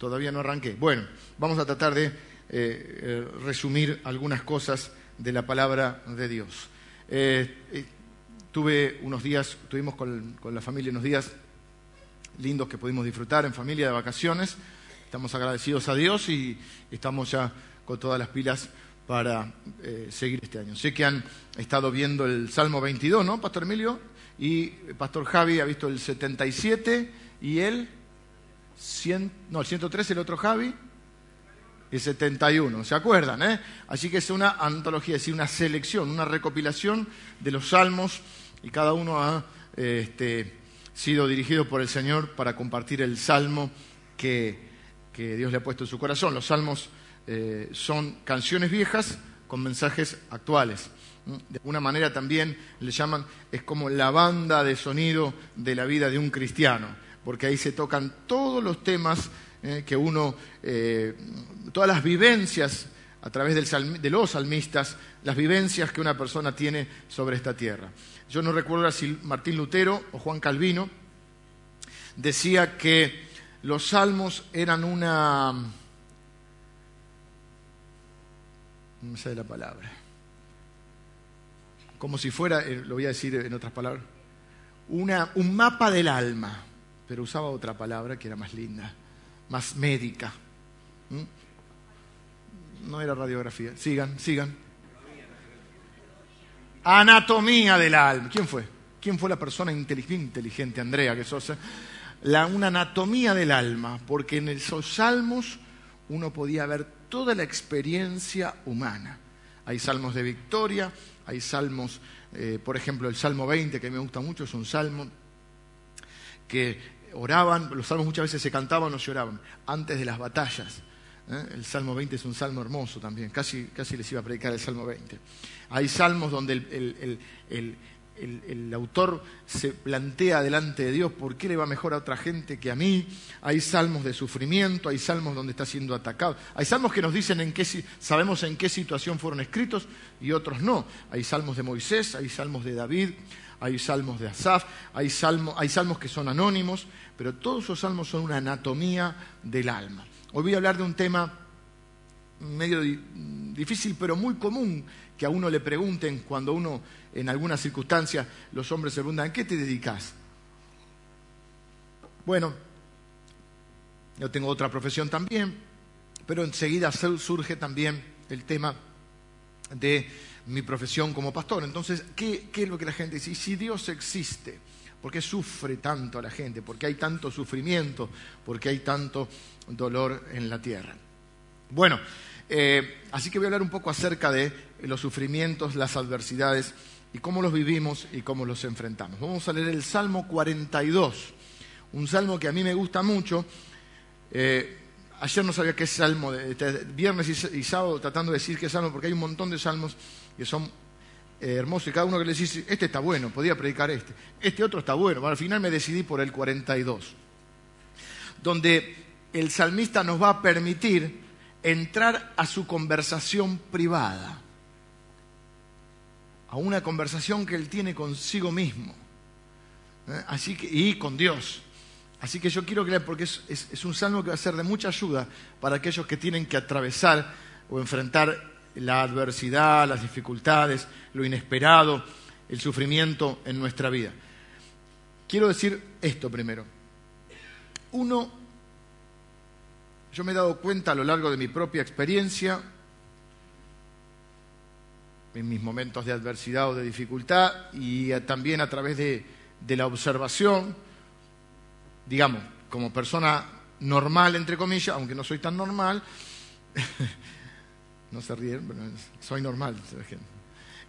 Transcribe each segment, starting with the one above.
Todavía no arranqué. Bueno, vamos a tratar de eh, eh, resumir algunas cosas de la palabra de Dios. Eh, tuve unos días, tuvimos con, la familia unos días lindos que pudimos disfrutar en familia de vacaciones. Estamos agradecidos a Dios y estamos ya con todas las pilas para seguir este año. Sé que han estado viendo el Salmo 22, ¿no, Pastor Emilio? Y Pastor Javi ha visto el 77 y el no, el 103 el otro Javi, el 71, ¿se acuerdan? Eh? Así que es una antología, es decir, una selección, una recopilación de los salmos y cada uno ha este, sido dirigido por el Señor para compartir el salmo que, Dios le ha puesto en su corazón. Los salmos eh, son canciones viejas con mensajes actuales. De alguna manera también le llaman, es como la banda de sonido de la vida de un cristiano porque ahí se tocan todos los temas eh, que uno, eh, todas las vivencias a través de los salmistas, las vivencias que una persona tiene sobre esta tierra. Yo no recuerdo si Martín Lutero o Juan Calvino decía que los salmos eran una... no sé la palabra. Como si fuera, eh, lo voy a decir en otras palabras, una, un mapa del alma pero usaba otra palabra que era más linda, más médica. ¿Mm? No era radiografía. Sigan, sigan. Anatomía del alma. ¿Quién fue? ¿Quién fue la persona inteligente, Andrea, que sos? La, una anatomía del alma, porque en esos salmos uno podía ver toda la experiencia humana. Hay salmos de victoria, hay salmos, eh, por ejemplo, el Salmo 20, que me gusta mucho, es un salmo que oraban, los salmos muchas veces se cantaban o lloraban, antes de las batallas. ¿eh? El Salmo 20 es un salmo hermoso también, casi, casi les iba a predicar el Salmo 20. Hay salmos donde el, el, autor se plantea delante de Dios por qué le va mejor a otra gente que a mí. Hay salmos de sufrimiento, hay salmos donde está siendo atacado. Hay salmos que nos dicen en qué, sabemos en qué situación fueron escritos y otros no. Hay salmos de Moisés, hay salmos de David, hay salmos de Asaf, hay, hay salmos que son anónimos, pero todos esos salmos son una anatomía del alma. Hoy voy a hablar de un tema medio difícil, pero muy común, que a uno le pregunten cuando uno, en alguna circunstancia, los hombres se preguntan, ¿a qué te dedicas? Bueno, yo tengo otra profesión también, pero enseguida surge también el tema de mi profesión como pastor. Entonces, ¿qué, es lo que la gente dice? Y si Dios existe, ¿por qué sufre tanto a la gente? ¿Por qué hay tanto sufrimiento? ¿Por qué hay tanto dolor en la tierra? Bueno, eh, así que voy a hablar un poco acerca de los sufrimientos, las adversidades y cómo los vivimos y cómo los enfrentamos. Vamos a leer el Salmo 42, un salmo que a mí me gusta mucho. Eh, ayer no sabía qué salmo, viernes y, sábado tratando de decir qué salmo, porque hay un montón de salmos que son eh, hermosos y cada uno que le dice, este está bueno, podía predicar este, este otro está bueno. al final me decidí por el 42, donde el salmista nos va a permitir entrar a su conversación privada, a una conversación que él tiene consigo mismo, ¿eh? así que, y con Dios. Así que yo quiero creer, porque es un salmo que va a ser de mucha ayuda para aquellos que tienen que atravesar o enfrentar la adversidad, las dificultades, lo inesperado, el sufrimiento en nuestra vida. Quiero decir esto primero. Uno, yo me he dado cuenta a lo largo de mi propia experiencia, en mis momentos de adversidad o de dificultad, y también a través de, de la observación, digamos, como persona normal, entre comillas, aunque no soy tan normal, No se ríen, pero soy normal.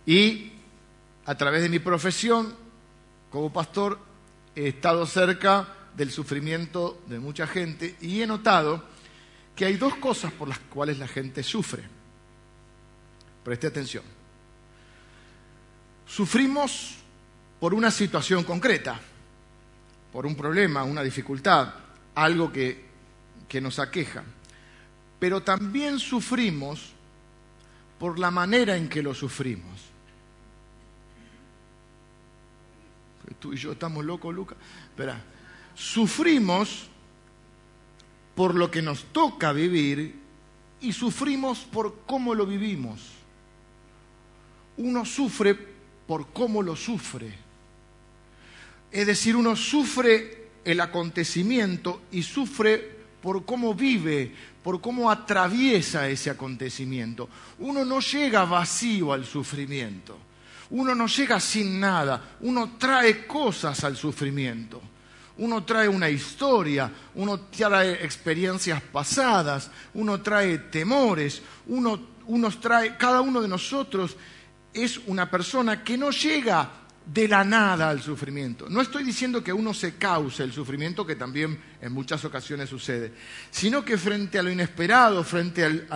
Y a través de mi profesión como pastor he estado cerca del sufrimiento de mucha gente y he notado que hay dos cosas por las cuales la gente sufre. Preste atención. Sufrimos por una situación concreta, por un problema, una dificultad, algo que, que nos aqueja. Pero también sufrimos por la manera en que lo sufrimos. Tú y yo estamos locos, Lucas. Espera. Sufrimos por lo que nos toca vivir y sufrimos por cómo lo vivimos. Uno sufre por cómo lo sufre. Es decir, uno sufre el acontecimiento y sufre por cómo vive, por cómo atraviesa ese acontecimiento. Uno no llega vacío al sufrimiento. Uno no llega sin nada. Uno trae cosas al sufrimiento uno trae una historia, uno trae experiencias pasadas, uno trae temores, uno, trae, cada uno de nosotros es una persona que no llega de la nada al sufrimiento. No estoy diciendo que uno se cause el sufrimiento, que también en muchas ocasiones sucede, sino que frente a lo inesperado, frente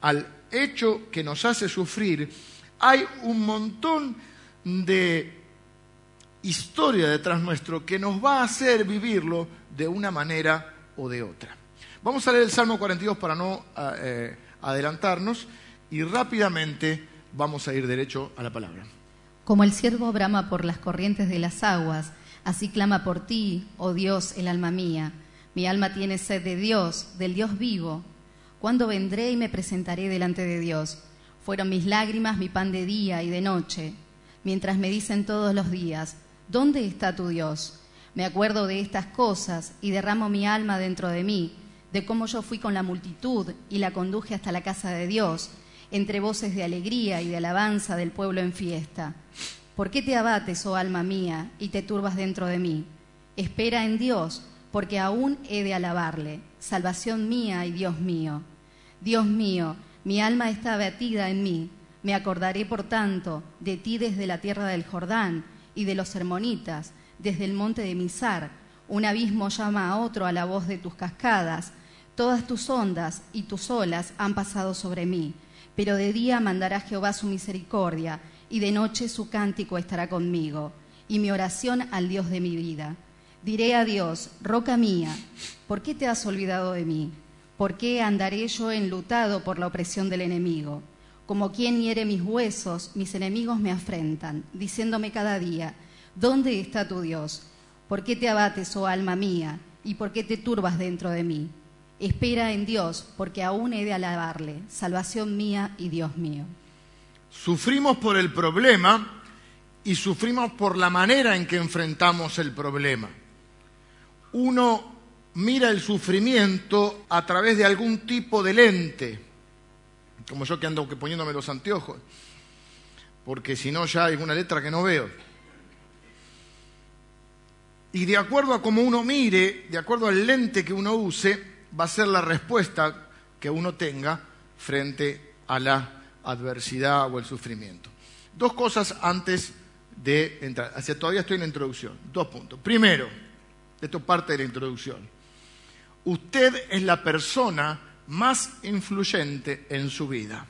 al hecho que nos hace sufrir, hay un montón de historia detrás nuestro que nos va a hacer vivirlo de una manera o de otra. Vamos a leer el Salmo 42 para no ah, eh, adelantarnos y rápidamente vamos a ir derecho a la palabra. Como el siervo brama por las corrientes de las aguas, así clama por ti, oh Dios, el alma mía. Mi alma tiene sed de Dios, del Dios vivo. ¿Cuándo vendré y me presentaré delante de Dios? Fueron mis lágrimas mi pan de día y de noche, mientras me dicen todos los días, ¿Dónde está tu Dios? Me acuerdo de estas cosas y derramo mi alma dentro de mí, de cómo yo fui con la multitud y la conduje hasta la casa de Dios, entre voces de alegría y de alabanza del pueblo en fiesta. ¿Por qué te abates, oh alma mía, y te turbas dentro de mí? Espera en Dios, porque aún he de alabarle, salvación mía y Dios mío. Dios mío, mi alma está abatida en mí. Me acordaré, por tanto, de ti desde la tierra del Jordán y de los hermonitas, desde el monte de Misar. Un abismo llama a otro a la voz de tus cascadas. Todas tus ondas y tus olas han pasado sobre mí. Pero de día mandará Jehová su misericordia, y de noche su cántico estará conmigo, y mi oración al Dios de mi vida. Diré a Dios, roca mía, ¿por qué te has olvidado de mí? ¿Por qué andaré yo enlutado por la opresión del enemigo? Como quien hiere mis huesos, mis enemigos me afrentan, diciéndome cada día, ¿dónde está tu Dios? ¿Por qué te abates, oh alma mía? ¿Y por qué te turbas dentro de mí? Espera en Dios, porque aún he de alabarle, salvación mía y Dios mío. Sufrimos por el problema y sufrimos por la manera en que enfrentamos el problema. Uno mira el sufrimiento a través de algún tipo de lente como yo que ando poniéndome los anteojos, porque si no ya hay una letra que no veo. Y de acuerdo a cómo uno mire, de acuerdo al lente que uno use, va a ser la respuesta que uno tenga frente a la adversidad o el sufrimiento. Dos cosas antes de entrar. Hacia todavía estoy en la introducción. Dos puntos. Primero, esto parte de la introducción. Usted es la persona más influyente en su vida.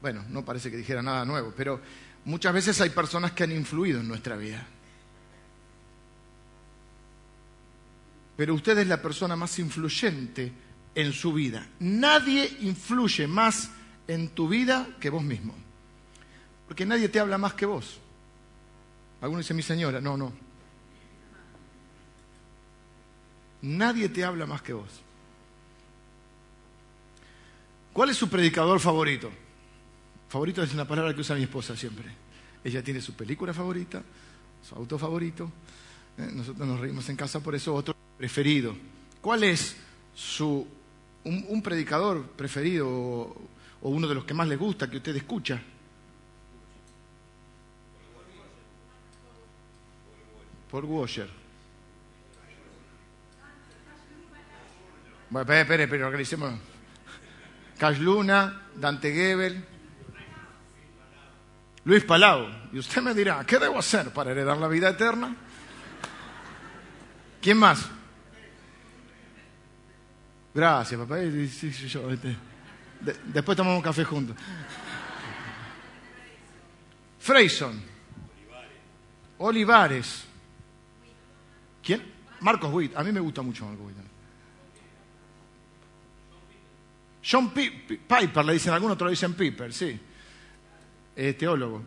Bueno, no parece que dijera nada nuevo, pero muchas veces hay personas que han influido en nuestra vida. Pero usted es la persona más influyente en su vida. Nadie influye más en tu vida que vos mismo. Porque nadie te habla más que vos. Algunos dicen mi señora, no, no, Nadie te habla más que vos. ¿Cuál es su predicador favorito? Favorito es una palabra que usa mi esposa siempre. Ella tiene su película favorita, su auto favorito. Eh, nosotros nos reímos en casa por eso, otro preferido. ¿Cuál es su un, predicador preferido o, uno de los que más le gusta que usted escucha? Por Washer. Bueno, espere, espere, pero organicemos. Cash Luna, Dante Gebel, Luis Palau. Y usted me dirá, ¿qué debo hacer para heredar la vida eterna? ¿Quién más? Gracias, papá. Este, después tomamos un café juntos. Freyson. Olivares. ¿Quién? Marcos Witt. A mí me gusta mucho Marcos Witt. John Piper, le dicen algunos, otros dicen Piper, sí. teólogo.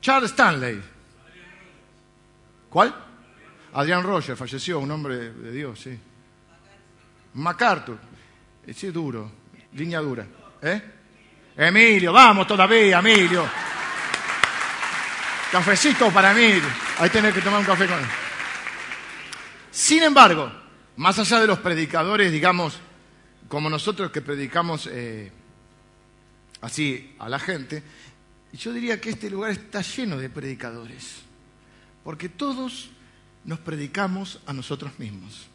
Charles Stanley. ¿Cuál? Adrián Roger, falleció, un hombre de Dios, sí. MacArthur, eh, sí, duro, línea dura. ¿Eh? Emilio, vamos todavía, Emilio. Cafecito para Emilio. Ahí tenés que tomar un café con él. Sin embargo, más allá de los predicadores, digamos, como nosotros que predicamos eh, así a la gente, yo diría que este lugar está lleno de predicadores, porque todos nos predicamos a nosotros mismos.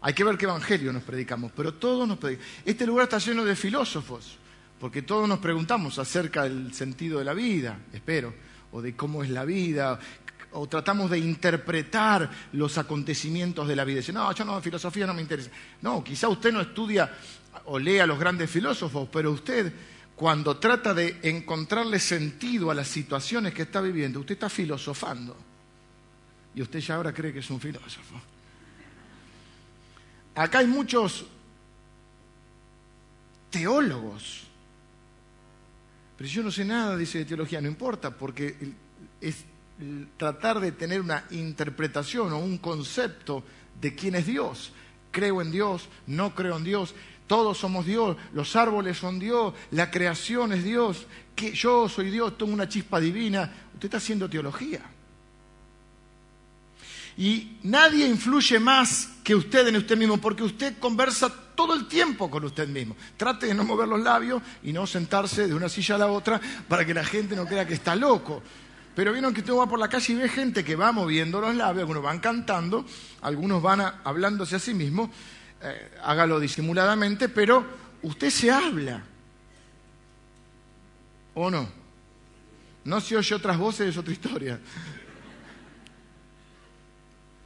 Hay que ver qué evangelio nos predicamos, pero todos nos predicamos. Este lugar está lleno de filósofos, porque todos nos preguntamos acerca del sentido de la vida, espero, o de cómo es la vida, o tratamos de interpretar los acontecimientos de la vida. Dice, no, yo no, filosofía no me interesa. No, quizá usted no estudia o lea a los grandes filósofos, pero usted cuando trata de encontrarle sentido a las situaciones que está viviendo, usted está filosofando. Y usted ya ahora cree que es un filósofo. Acá hay muchos teólogos. Pero yo no sé nada, dice de teología, no importa, porque es tratar de tener una interpretación o un concepto de quién es Dios. Creo en Dios, no creo en Dios, todos somos Dios, los árboles son Dios, la creación es Dios, que yo soy Dios, tengo una chispa divina. Usted está haciendo teología. Y nadie influye más que usted en usted mismo, porque usted conversa todo el tiempo con usted mismo. Trate de no mover los labios y no sentarse de una silla a la otra para que la gente no crea que está loco. Pero vieron que usted va por la calle y ve gente que va moviendo los labios, algunos van cantando, algunos van hablándose a sí mismos, eh, hágalo disimuladamente, pero usted se habla. ¿O no? No se oye otras voces, es otra historia.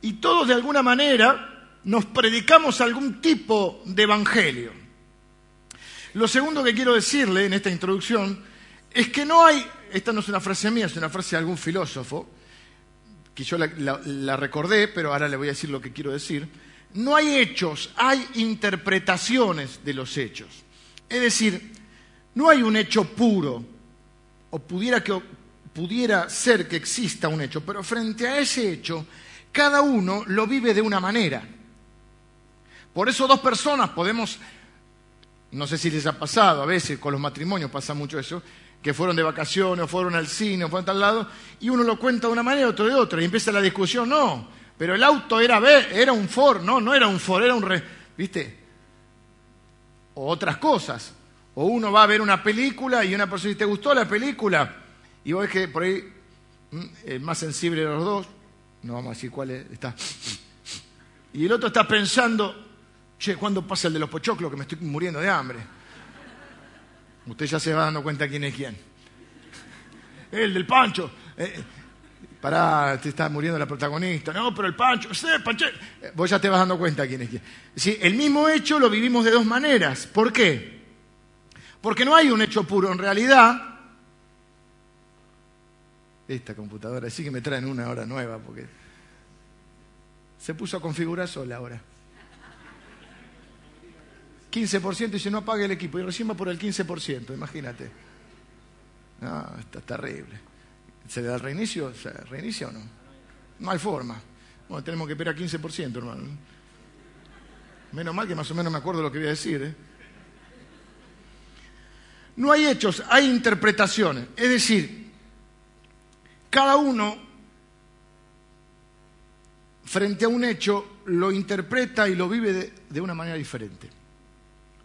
Y todos de alguna manera nos predicamos algún tipo de evangelio. Lo segundo que quiero decirle en esta introducción es que no hay esta no es una frase mía, es una frase de algún filósofo, que yo la, recordé, pero ahora le voy a decir lo que quiero decir. No hay hechos, hay interpretaciones de los hechos. Es decir, no hay un hecho puro, o pudiera, que, pudiera ser que exista un hecho, pero frente a ese hecho, cada uno lo vive de una manera. Por eso dos personas podemos, no sé si les ha pasado, a veces con los matrimonios pasa mucho eso, que fueron de vacaciones o fueron al cine o fueron a tal lado, y uno lo cuenta de una manera, otro de otra, y empieza la discusión, no, pero el auto era, era un Ford, no, no era un Ford, era un... Re, ¿Viste? O otras cosas. O uno va a ver una película y una persona dice, ¿te gustó la película? Y vos ves que por ahí mm, el más sensible de los dos, no vamos a decir cuál está, y el otro está pensando, che, ¿cuándo pasa el de los pochoclos que me estoy muriendo de hambre? Usted ya se va dando cuenta quién es quién. El del Pancho. Eh, pará, te está muriendo la protagonista. No, pero el Pancho, sí, Pancho. Eh, vos ya te vas dando cuenta quién es quién. Sí, el mismo hecho lo vivimos de dos maneras. ¿Por qué? Porque no hay un hecho puro. En realidad, esta computadora sí que me traen una hora nueva porque se puso a configurar sola ahora. 15% y si no apague el equipo. Y recién va por el 15%, imagínate. No, está terrible. ¿Se le da el reinicio? ¿Se reinicia o no? No hay forma. Bueno, tenemos que esperar 15%, hermano. Menos mal que más o menos me acuerdo lo que voy a decir. ¿eh? No hay hechos, hay interpretaciones. Es decir, cada uno, frente a un hecho, lo interpreta y lo vive de una manera diferente.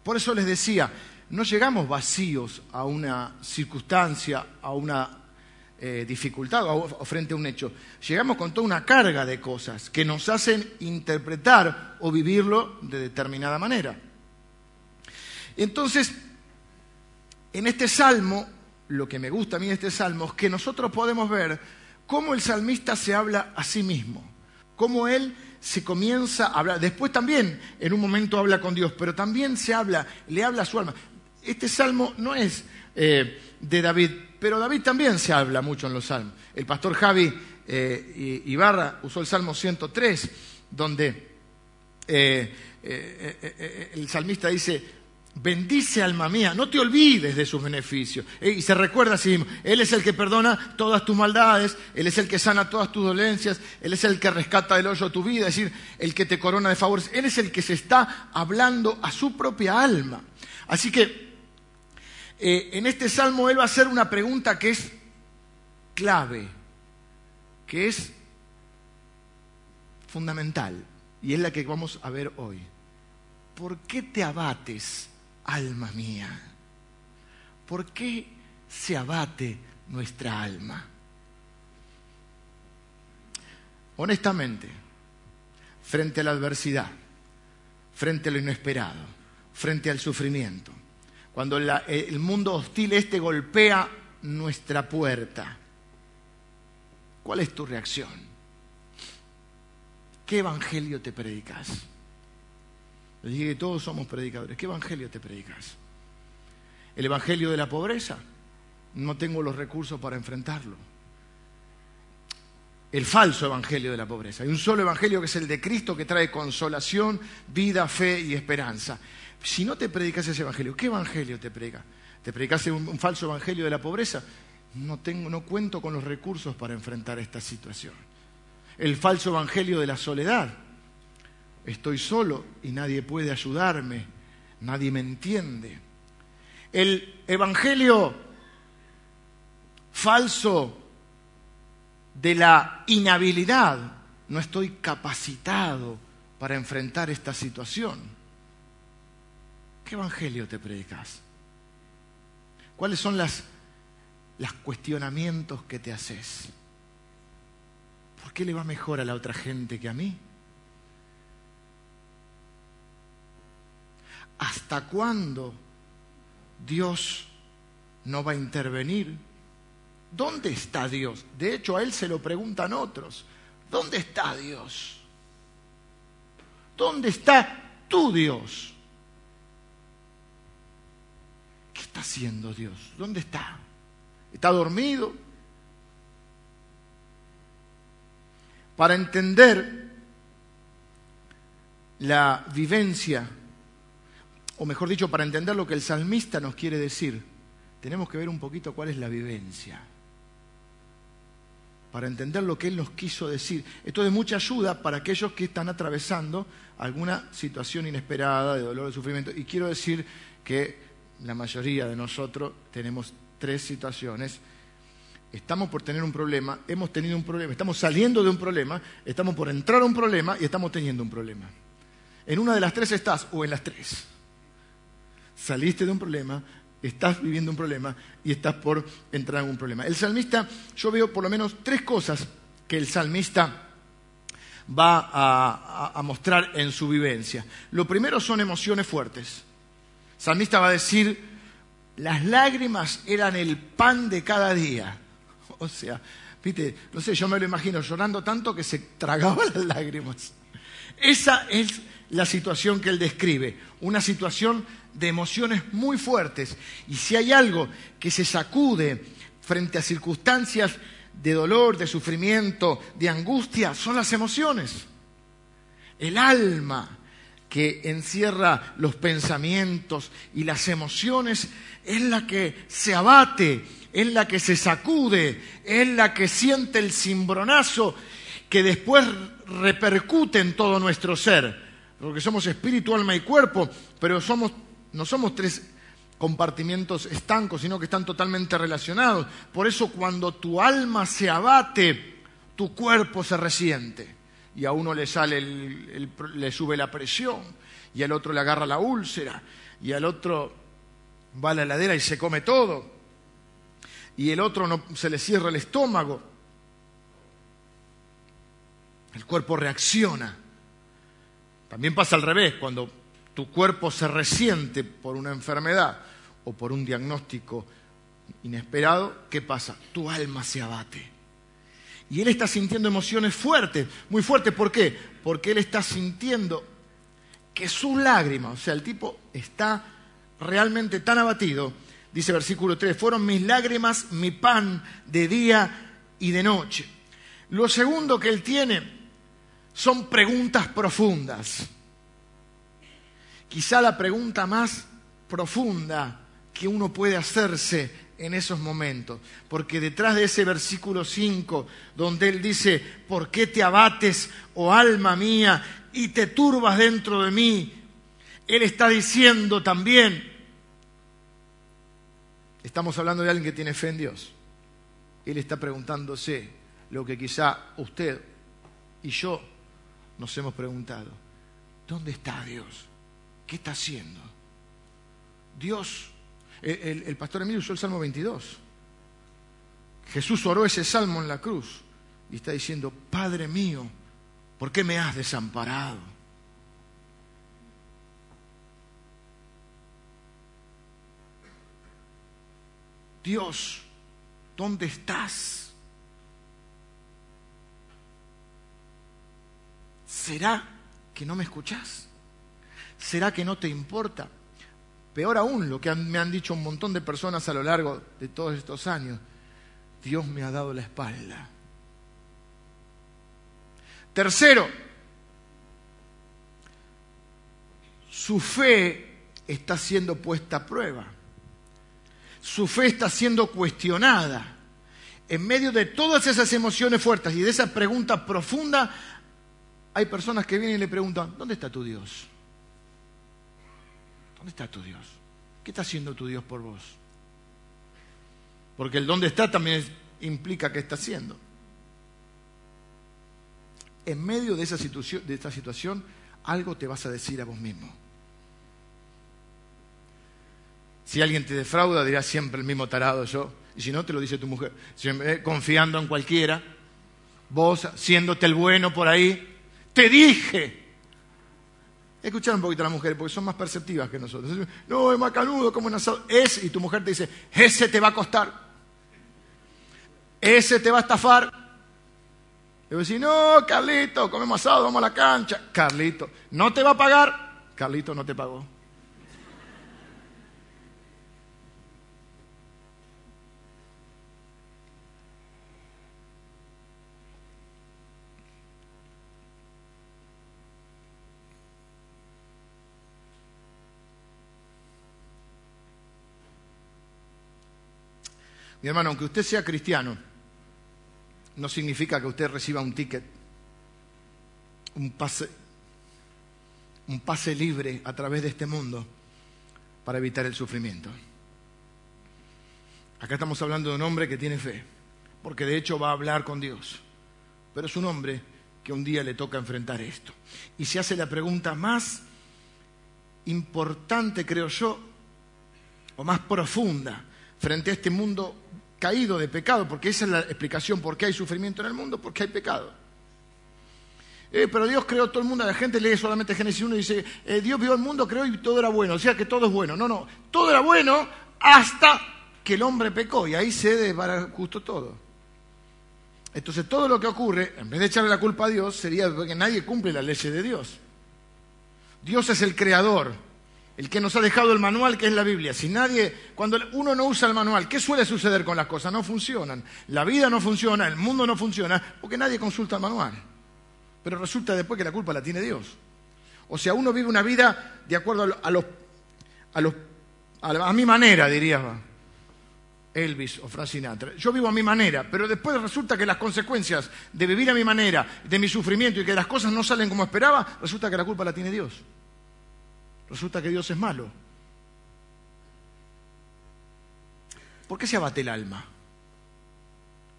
Por eso les decía, no llegamos vacíos a una circunstancia, a una eh, dificultad o, frente a un hecho. Llegamos con toda una carga de cosas que nos hacen interpretar o vivirlo de determinada manera. Entonces, en este salmo, lo que me gusta a mí de este salmo es que nosotros podemos ver cómo el salmista se habla a sí mismo, cómo él se comienza a hablar. Después también en un momento habla con Dios, pero también se habla, le habla a su alma. Este salmo no es eh, de David, pero David también se habla mucho en los salmos. El pastor Javi eh, Ibarra usó el salmo 103, donde eh, el salmista dice, Bendice alma mía, no te olvides de sus beneficios. Eh, y se recuerda así mismo, Él es el que perdona todas tus maldades, Él es el que sana todas tus dolencias, Él es el que rescata del hoyo tu vida, es decir, el que te corona de favores. Él es el que se está hablando a su propia alma. Así que eh, en este salmo Él va a hacer una pregunta que es clave, que es fundamental, y es la que vamos a ver hoy. ¿Por qué te abates? Alma mía? ¿Por qué se abate nuestra alma? Honestamente, frente a la adversidad, frente a lo inesperado, frente al sufrimiento, cuando el mundo hostil este golpea nuestra puerta, ¿cuál es tu reacción? ¿Qué evangelio te predicas? Le dije que todos somos predicadores. ¿Qué evangelio te predicas? ¿El evangelio de la pobreza? No tengo los recursos para enfrentarlo. El falso evangelio de la pobreza. Hay un solo evangelio que es el de Cristo que trae consolación, vida, fe y esperanza. Si no te predicas ese evangelio, ¿qué evangelio te predica? ¿Te predicas un, falso evangelio de la pobreza? No, tengo, no cuento con los recursos para enfrentar esta situación. El falso evangelio de la soledad estoy solo y nadie puede ayudarme, nadie me entiende. El evangelio falso de la inhabilidad, no estoy capacitado para enfrentar esta situación. ¿Qué evangelio te predicas? ¿Cuáles son las, los cuestionamientos que te haces? ¿Por qué le va mejor a la otra gente que a mí? ¿Hasta cuándo Dios no va a intervenir? ¿Dónde está Dios? De hecho, a Él se lo preguntan otros. ¿Dónde está Dios? ¿Dónde está tu Dios? ¿Qué está haciendo Dios? ¿Dónde está? ¿Está dormido? Para entender la vivencia o mejor dicho, para entender lo que el salmista nos quiere decir, tenemos que ver un poquito cuál es la vivencia. Para entender lo que él nos quiso decir. Esto es de mucha ayuda para aquellos que están atravesando alguna situación inesperada de dolor, de sufrimiento. Y quiero decir que la mayoría de nosotros tenemos tres situaciones. Estamos por tener un problema, hemos tenido un problema, estamos saliendo de un problema, estamos por entrar a un problema y estamos teniendo un problema. En una de las tres estás o en las tres saliste de un problema, estás viviendo un problema y estás por entrar en un problema. El salmista, yo veo por lo menos tres cosas que el salmista va a, mostrar en su vivencia. Lo primero son emociones fuertes. El salmista va a decir, las lágrimas eran el pan de cada día. O sea, viste, no sé, yo me lo imagino llorando tanto que se tragaba las lágrimas. Esa es la situación que él describe, una situación de emociones muy fuertes. Y si hay algo que se sacude frente a circunstancias de dolor, de sufrimiento, de angustia, son las emociones. El alma que encierra los pensamientos y las emociones es la que se abate, es la que se sacude, es la que siente el cimbronazo que después repercute en todo nuestro ser porque somos espíritu, alma y cuerpo, pero no somos tres compartimientos estancos, sino que están totalmente relacionados. Por eso cuando tu alma se abate, tu cuerpo se resiente. Y a uno le sale le sube la presión, y al otro le agarra la úlcera, y al otro va a la heladera y se come todo, y el otro no, se le cierra el estómago. El cuerpo reacciona. También pasa al revés, cuando tu cuerpo se resiente por una enfermedad o por un diagnóstico inesperado, ¿qué pasa? Tu alma se abate. Y él está sintiendo emociones fuertes, muy fuertes. ¿Por qué? Porque él está sintiendo que sus lágrimas, o sea, el tipo está realmente tan abatido, dice versículo 3, fueron mis lágrimas mi pan de día y de noche. Lo segundo que él tiene son preguntas profundas. Quizá la pregunta más profunda que uno puede hacerse en esos momentos. Porque detrás de ese versículo 5, donde Él dice, ¿por qué te abates, oh alma mía, y te turbas dentro de mí? Él está diciendo también, estamos hablando de alguien que tiene fe en Dios. Él está preguntándose lo que quizá usted y yo nos hemos preguntado. ¿Dónde está Dios? ¿Qué está haciendo? Dios, el, pastor Emilio usó el Salmo 22. Jesús oró ese salmo en la cruz y está diciendo, Padre mío, ¿por qué me has desamparado? Dios, ¿dónde estás? ¿Será que no me escuchás? ¿Será que no te importa? Peor aún, lo que me han dicho un montón de personas a lo largo de todos estos años, Dios me ha dado la espalda. Tercero, su fe está siendo puesta a prueba su fe está siendo cuestionada. En medio de todas esas emociones fuertes y de esa pregunta profunda, hay personas que vienen y le preguntan, ¿dónde está tu Dios? ¿Dónde está tu Dios? ¿Qué está haciendo tu Dios por vos? Porque el dónde está también implica qué está haciendo. En medio de, esa de esta situación, algo te vas a decir a vos mismo. Si alguien te defrauda, dirás siempre el mismo tarado yo. Y si no, te lo dice tu mujer. Confiando en cualquiera, vos siéndote el bueno por ahí, te dije. Escuchar un poquito a las mujeres porque son más perceptivas que nosotros. No, es macanudo, como un asado. Es, y tu mujer te dice, ese te va a costar. Ese te va a estafar. Y vos decís, no, Carlito, comemos asado, vamos a la cancha. Carlito, no te va a pagar. Carlito no te pagó. Mi hermano, aunque usted sea cristiano, no significa que usted reciba un ticket, un pase, libre a través de este mundo para evitar el sufrimiento. Acá estamos hablando de un hombre que tiene fe, porque de hecho va a hablar con Dios, pero es un hombre que un día le toca enfrentar esto. Y se hace la pregunta más importante, creo yo, o más profunda frente a este mundo caído de pecado, porque esa es la explicación por qué hay sufrimiento en el mundo, porque hay pecado. Eh, pero Dios creó todo el mundo, la gente lee solamente Génesis 1 y dice, eh, Dios vio el mundo, creó y todo era bueno, o sea que todo es bueno. No, no, todo era bueno hasta que el hombre pecó y ahí cede para justo todo. Entonces todo lo que ocurre, en vez de echarle la culpa a Dios, sería porque nadie cumple la ley de Dios. Dios es el creador, el que nos ha dejado el manual que es la Biblia. Si nadie, cuando uno no usa el manual, ¿qué suele suceder con las cosas? No funcionan. La vida no funciona, el mundo no funciona, porque nadie consulta el manual. Pero resulta después que la culpa la tiene Dios. O sea, uno vive una vida de acuerdo a, los, a, a, mi manera, diría Elvis o Frank Sinatra. Yo vivo a mi manera, pero después resulta que las consecuencias de vivir a mi manera, de mi sufrimiento y que las cosas no salen como esperaba, resulta que la culpa la tiene Dios resulta que Dios es malo. ¿Por qué se abate el alma?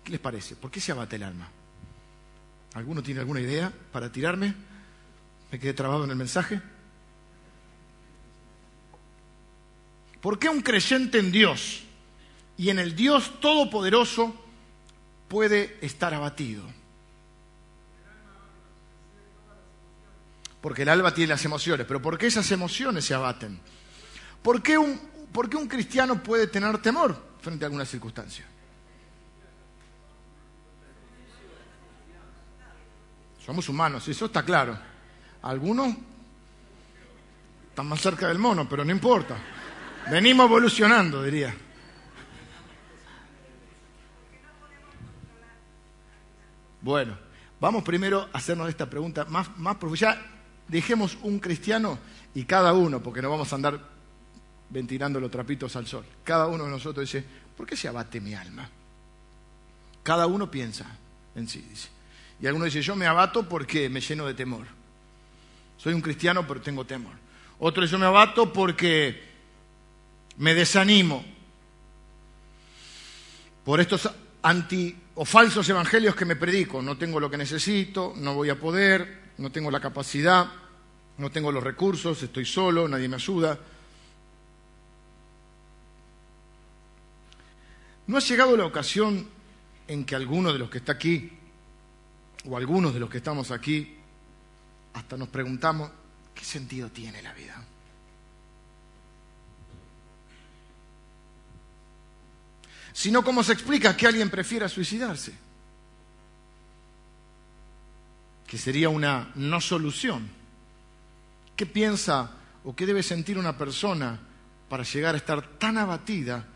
¿Qué les parece? ¿Por qué se abate el alma? ¿Alguno tiene alguna idea para tirarme? ¿Me quedé trabado en el mensaje? ¿Por qué un creyente en Dios y en el Dios Todopoderoso puede estar abatido? Porque el alma tiene las emociones, pero ¿por qué esas emociones se abaten? ¿Por qué un, un cristiano puede tener temor frente a alguna circunstancia? Somos humanos, eso está claro. Algunos están más cerca del mono, pero no importa. Venimos evolucionando, diría. Bueno, vamos primero a hacernos esta pregunta más, más profunda dejemos un cristiano y cada uno, porque no vamos a andar ventilando los trapitos al sol. Cada uno de nosotros dice, ¿por qué se abate mi alma? Cada uno piensa en sí, dice. Y alguno dice, yo me abato porque me lleno de temor. Soy un cristiano, pero tengo temor. Otro dice, yo me abato porque me desanimo por estos anti o falsos evangelios que me predico. No tengo lo que necesito, no voy a poder, no tengo la capacidad, no tengo los recursos, estoy solo, nadie me ayuda. ¿No ha llegado la ocasión en que alguno de los que está aquí, o algunos de los que estamos aquí, hasta nos preguntamos, ¿qué sentido tiene la vida? Sino cómo se explica que alguien prefiera suicidarse, que sería una no solución. ¿Qué piensa o qué debe sentir una persona para llegar a estar tan abatida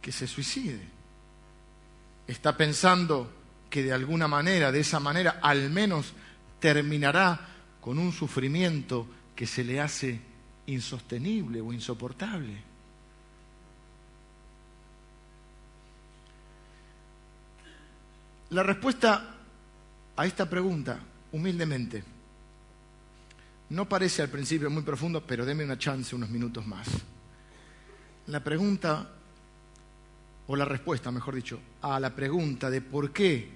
que se suicide? ¿Está pensando que de alguna manera, de esa manera, al menos terminará con un sufrimiento que se le hace insostenible o insoportable? La respuesta a esta pregunta, humildemente, no parece al principio muy profundo, pero deme una chance, unos minutos más. La pregunta, o la respuesta, mejor dicho, a la pregunta de por qué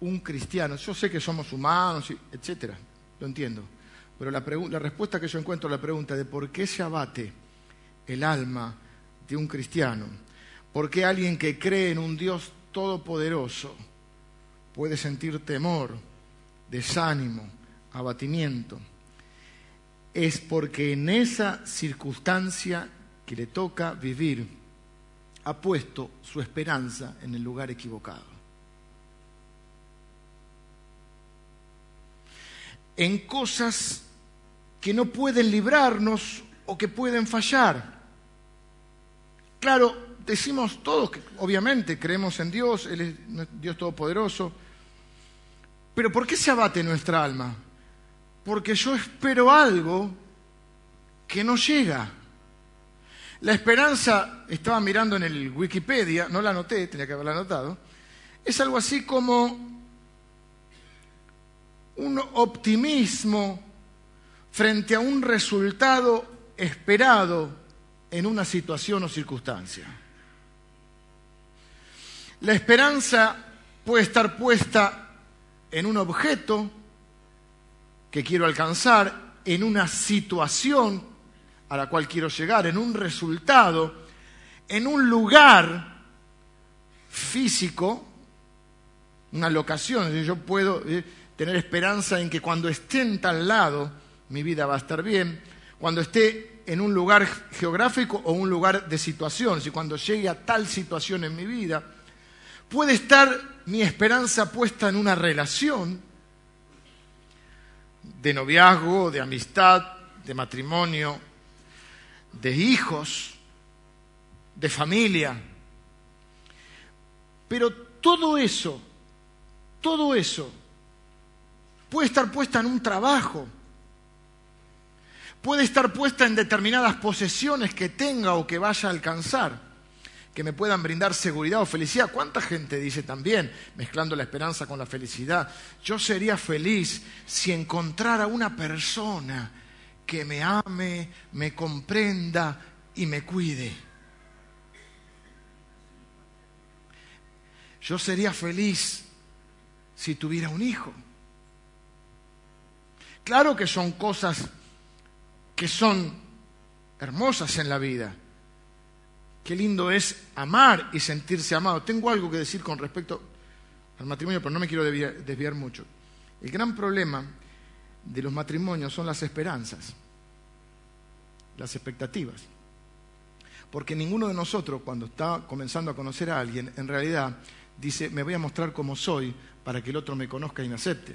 un cristiano, yo sé que somos humanos, etcétera, lo entiendo, pero la, la respuesta que yo encuentro a la pregunta de por qué se abate el alma de un cristiano, por qué alguien que cree en un Dios todopoderoso, puede sentir temor, desánimo, abatimiento, es porque en esa circunstancia que le toca vivir ha puesto su esperanza en el lugar equivocado. En cosas que no pueden librarnos o que pueden fallar. Claro, decimos todos que obviamente creemos en Dios, Él es Dios Todopoderoso, pero ¿por qué se abate nuestra alma? Porque yo espero algo que no llega. La esperanza, estaba mirando en el Wikipedia, no la anoté, tenía que haberla anotado, es algo así como un optimismo frente a un resultado esperado en una situación o circunstancia. La esperanza puede estar puesta en un objeto que quiero alcanzar, en una situación a la cual quiero llegar, en un resultado, en un lugar físico, una locación. Yo puedo eh, tener esperanza en que cuando esté en tal lado, mi vida va a estar bien. Cuando esté en un lugar geográfico o un lugar de situación, si cuando llegue a tal situación en mi vida, puede estar mi esperanza puesta en una relación de noviazgo, de amistad, de matrimonio, de hijos, de familia. Pero todo eso, todo eso puede estar puesta en un trabajo, puede estar puesta en determinadas posesiones que tenga o que vaya a alcanzar que me puedan brindar seguridad o felicidad. ¿Cuánta gente dice también, mezclando la esperanza con la felicidad, yo sería feliz si encontrara una persona que me ame, me comprenda y me cuide? Yo sería feliz si tuviera un hijo. Claro que son cosas que son hermosas en la vida Qué lindo es amar y sentirse amado. Tengo algo que decir con respecto al matrimonio, pero no me quiero desviar, mucho. El gran problema de los matrimonios son las esperanzas, las expectativas. Porque ninguno de nosotros, cuando está comenzando a conocer a alguien, en realidad dice, me voy a mostrar como soy para que el otro me conozca y me acepte.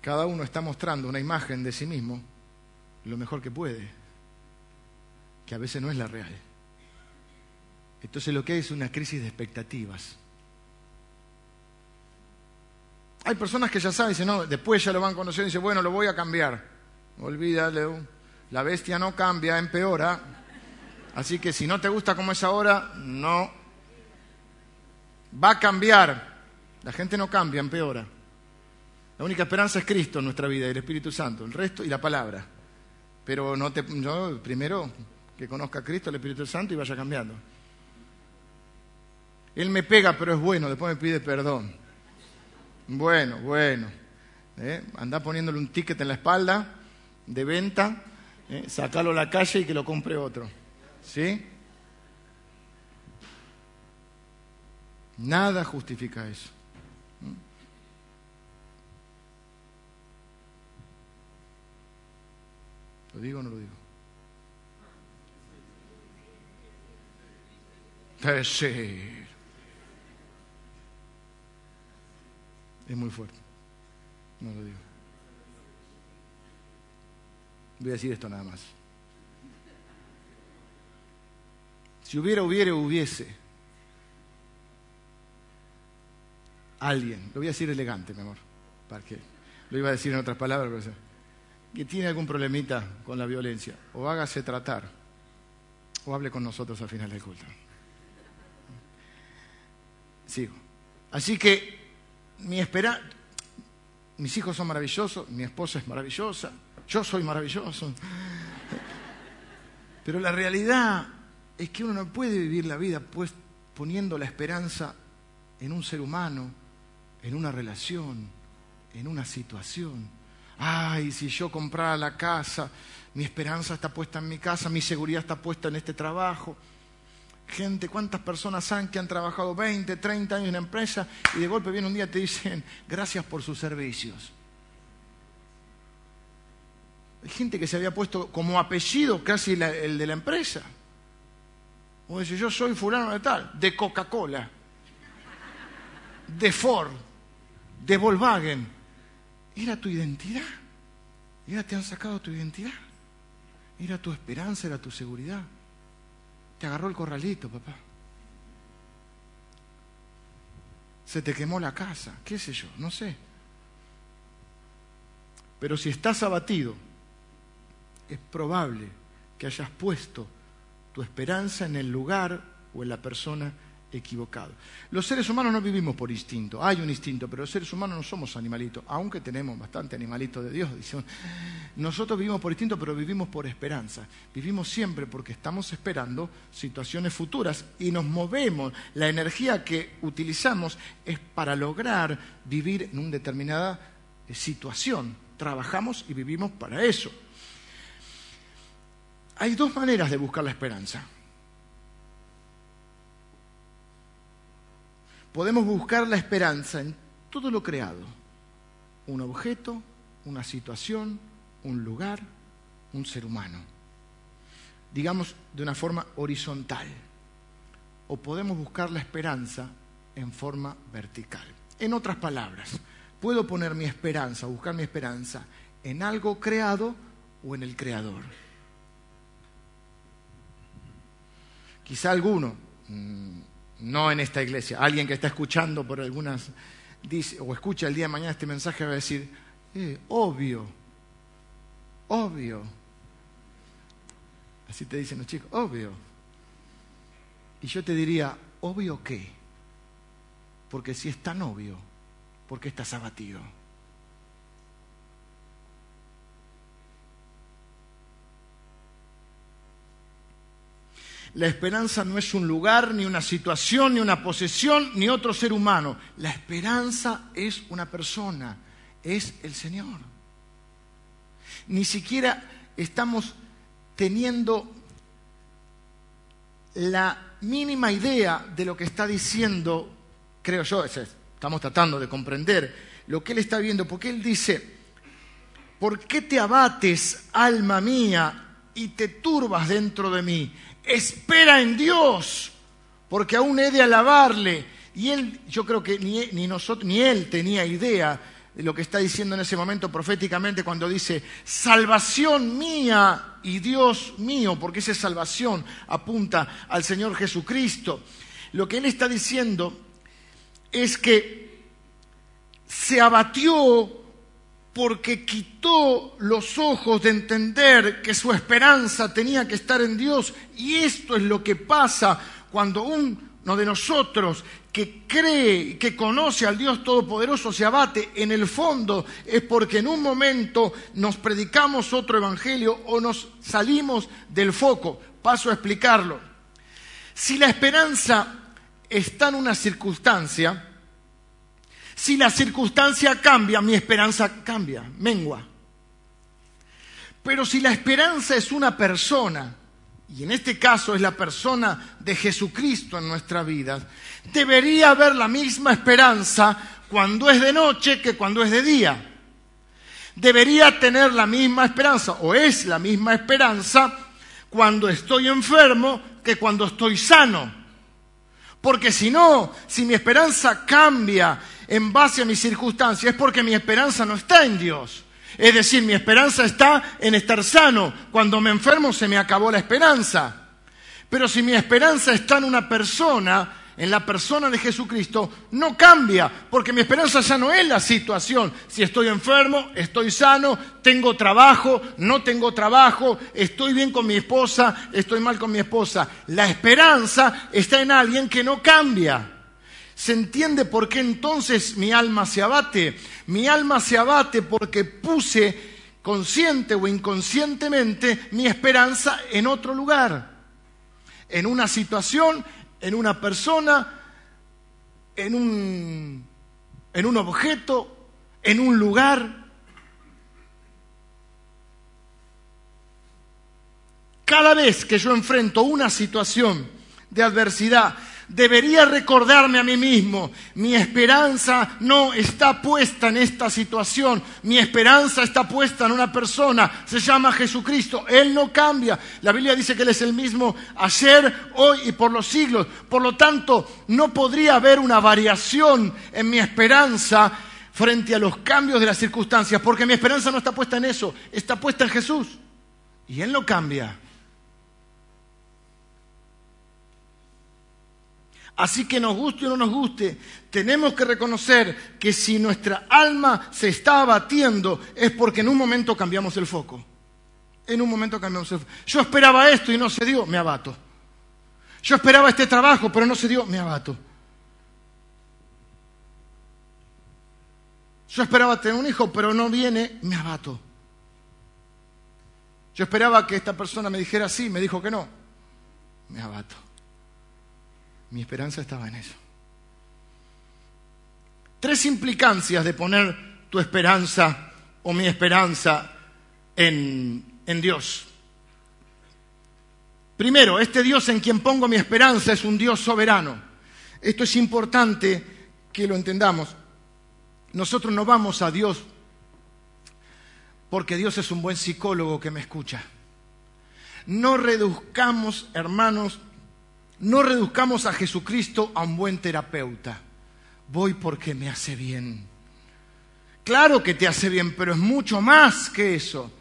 Cada uno está mostrando una imagen de sí mismo lo mejor que puede que a veces no es la real. Entonces lo que hay es una crisis de expectativas. Hay personas que ya saben, dicen, no, después ya lo van conociendo y dicen, bueno, lo voy a cambiar. Olvídale, La bestia no cambia, empeora. Así que si no te gusta como es ahora, no. Va a cambiar. La gente no cambia, empeora. La única esperanza es Cristo en nuestra vida y el Espíritu Santo, el resto y la palabra. Pero no te, primero que conozca a Cristo, el Espíritu Santo y vaya cambiando. Él me pega, pero es bueno, después me pide perdón. Bueno, bueno. ¿eh? Anda poniéndole un ticket en la espalda de venta, ¿eh? sacalo a la calle y que lo compre otro. ¿Sí? Nada justifica eso. ¿Lo digo o no lo digo? Es muy fuerte. No lo digo. Voy a decir esto nada más. Si hubiera, hubiera, hubiese alguien, lo voy a decir elegante, mi amor, para que lo iba a decir en otras palabras, pero que tiene algún problemita con la violencia, o hágase tratar, o hable con nosotros al final del culto. Sigo. Así que mi espera, mis hijos son maravillosos, mi esposa es maravillosa, yo soy maravilloso. Pero la realidad es que uno no puede vivir la vida pues poniendo la esperanza en un ser humano, en una relación, en una situación. Ay, si yo comprara la casa, mi esperanza está puesta en mi casa, mi seguridad está puesta en este trabajo. Gente, ¿cuántas personas saben que han trabajado 20, 30 años en la empresa y de golpe viene un día y te dicen, gracias por sus servicios? Hay gente que se había puesto como apellido casi el de la empresa. O dice, yo soy fulano de tal, de Coca-Cola, de Ford, de Volkswagen. Era tu identidad. Era, te han sacado tu identidad. Era tu esperanza, era tu seguridad. Te agarró el corralito, papá. Se te quemó la casa, qué sé yo, no sé. Pero si estás abatido, es probable que hayas puesto tu esperanza en el lugar o en la persona equivocado. Los seres humanos no vivimos por instinto, hay un instinto, pero los seres humanos no somos animalitos, aunque tenemos bastante animalitos de Dios. Nosotros vivimos por instinto, pero vivimos por esperanza. Vivimos siempre porque estamos esperando situaciones futuras y nos movemos. La energía que utilizamos es para lograr vivir en una determinada eh, situación. Trabajamos y vivimos para eso. Hay dos maneras de buscar la esperanza. Podemos buscar la esperanza en todo lo creado. Un objeto, una situación, un lugar, un ser humano. Digamos de una forma horizontal. O podemos buscar la esperanza en forma vertical. En otras palabras, puedo poner mi esperanza, buscar mi esperanza en algo creado o en el creador. Quizá alguno, mm, no en esta iglesia, alguien que está escuchando por algunas, dice, o escucha el día de mañana este mensaje va a decir, eh, obvio, obvio. Así te dicen los chicos, obvio. Y yo te diría, obvio qué? Porque si es tan obvio, ¿por qué estás abatido? La esperanza no es un lugar, ni una situación, ni una posesión, ni otro ser humano. La esperanza es una persona, es el Señor. Ni siquiera estamos teniendo la mínima idea de lo que está diciendo, creo yo, estamos tratando de comprender lo que Él está viendo, porque Él dice, ¿por qué te abates, alma mía, y te turbas dentro de mí? Espera en Dios, porque aún he de alabarle. Y él, yo creo que ni, ni, nosotros, ni él tenía idea de lo que está diciendo en ese momento proféticamente cuando dice, salvación mía y Dios mío, porque esa salvación apunta al Señor Jesucristo. Lo que él está diciendo es que se abatió porque quitó los ojos de entender que su esperanza tenía que estar en Dios. Y esto es lo que pasa cuando uno de nosotros que cree, que conoce al Dios Todopoderoso se abate, en el fondo es porque en un momento nos predicamos otro evangelio o nos salimos del foco. Paso a explicarlo. Si la esperanza está en una circunstancia, si la circunstancia cambia, mi esperanza cambia, mengua. Pero si la esperanza es una persona, y en este caso es la persona de Jesucristo en nuestra vida, debería haber la misma esperanza cuando es de noche que cuando es de día. Debería tener la misma esperanza, o es la misma esperanza, cuando estoy enfermo que cuando estoy sano. Porque si no, si mi esperanza cambia en base a mis circunstancias, es porque mi esperanza no está en Dios. Es decir, mi esperanza está en estar sano. Cuando me enfermo se me acabó la esperanza. Pero si mi esperanza está en una persona, en la persona de Jesucristo, no cambia, porque mi esperanza ya no es la situación. Si estoy enfermo, estoy sano, tengo trabajo, no tengo trabajo, estoy bien con mi esposa, estoy mal con mi esposa. La esperanza está en alguien que no cambia. ¿Se entiende por qué entonces mi alma se abate? Mi alma se abate porque puse consciente o inconscientemente mi esperanza en otro lugar, en una situación, en una persona, en un, en un objeto, en un lugar. Cada vez que yo enfrento una situación de adversidad, debería recordarme a mí mismo, mi esperanza no está puesta en esta situación, mi esperanza está puesta en una persona, se llama Jesucristo, Él no cambia. La Biblia dice que Él es el mismo ayer, hoy y por los siglos. Por lo tanto, no podría haber una variación en mi esperanza frente a los cambios de las circunstancias, porque mi esperanza no está puesta en eso, está puesta en Jesús. Y Él no cambia. Así que nos guste o no nos guste, tenemos que reconocer que si nuestra alma se está abatiendo es porque en un momento cambiamos el foco. En un momento cambiamos el foco. Yo esperaba esto y no se dio, me abato. Yo esperaba este trabajo, pero no se dio, me abato. Yo esperaba tener un hijo, pero no viene, me abato. Yo esperaba que esta persona me dijera sí, me dijo que no, me abato. Mi esperanza estaba en eso. Tres implicancias de poner tu esperanza o mi esperanza en, en Dios. Primero, este Dios en quien pongo mi esperanza es un Dios soberano. Esto es importante que lo entendamos. Nosotros no vamos a Dios porque Dios es un buen psicólogo que me escucha. No reduzcamos, hermanos, no reduzcamos a Jesucristo a un buen terapeuta. Voy porque me hace bien. Claro que te hace bien, pero es mucho más que eso.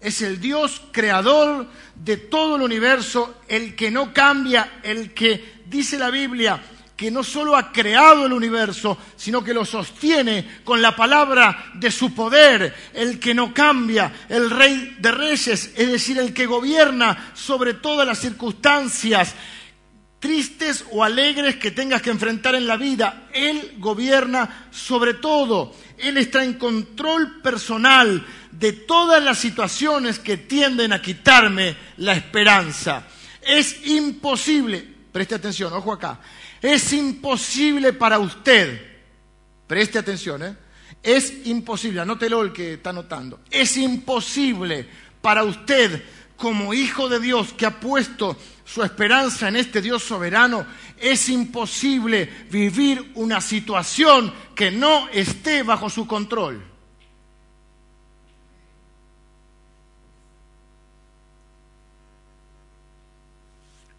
Es el Dios creador de todo el universo, el que no cambia, el que dice la Biblia que no solo ha creado el universo, sino que lo sostiene con la palabra de su poder, el que no cambia, el rey de reyes, es decir, el que gobierna sobre todas las circunstancias, tristes o alegres que tengas que enfrentar en la vida. Él gobierna sobre todo. Él está en control personal de todas las situaciones que tienden a quitarme la esperanza. Es imposible, preste atención, ojo acá, es imposible para usted, preste atención, ¿eh? es imposible, anótelo el que está notando, es imposible para usted como hijo de Dios que ha puesto su esperanza en este Dios soberano, es imposible vivir una situación que no esté bajo su control.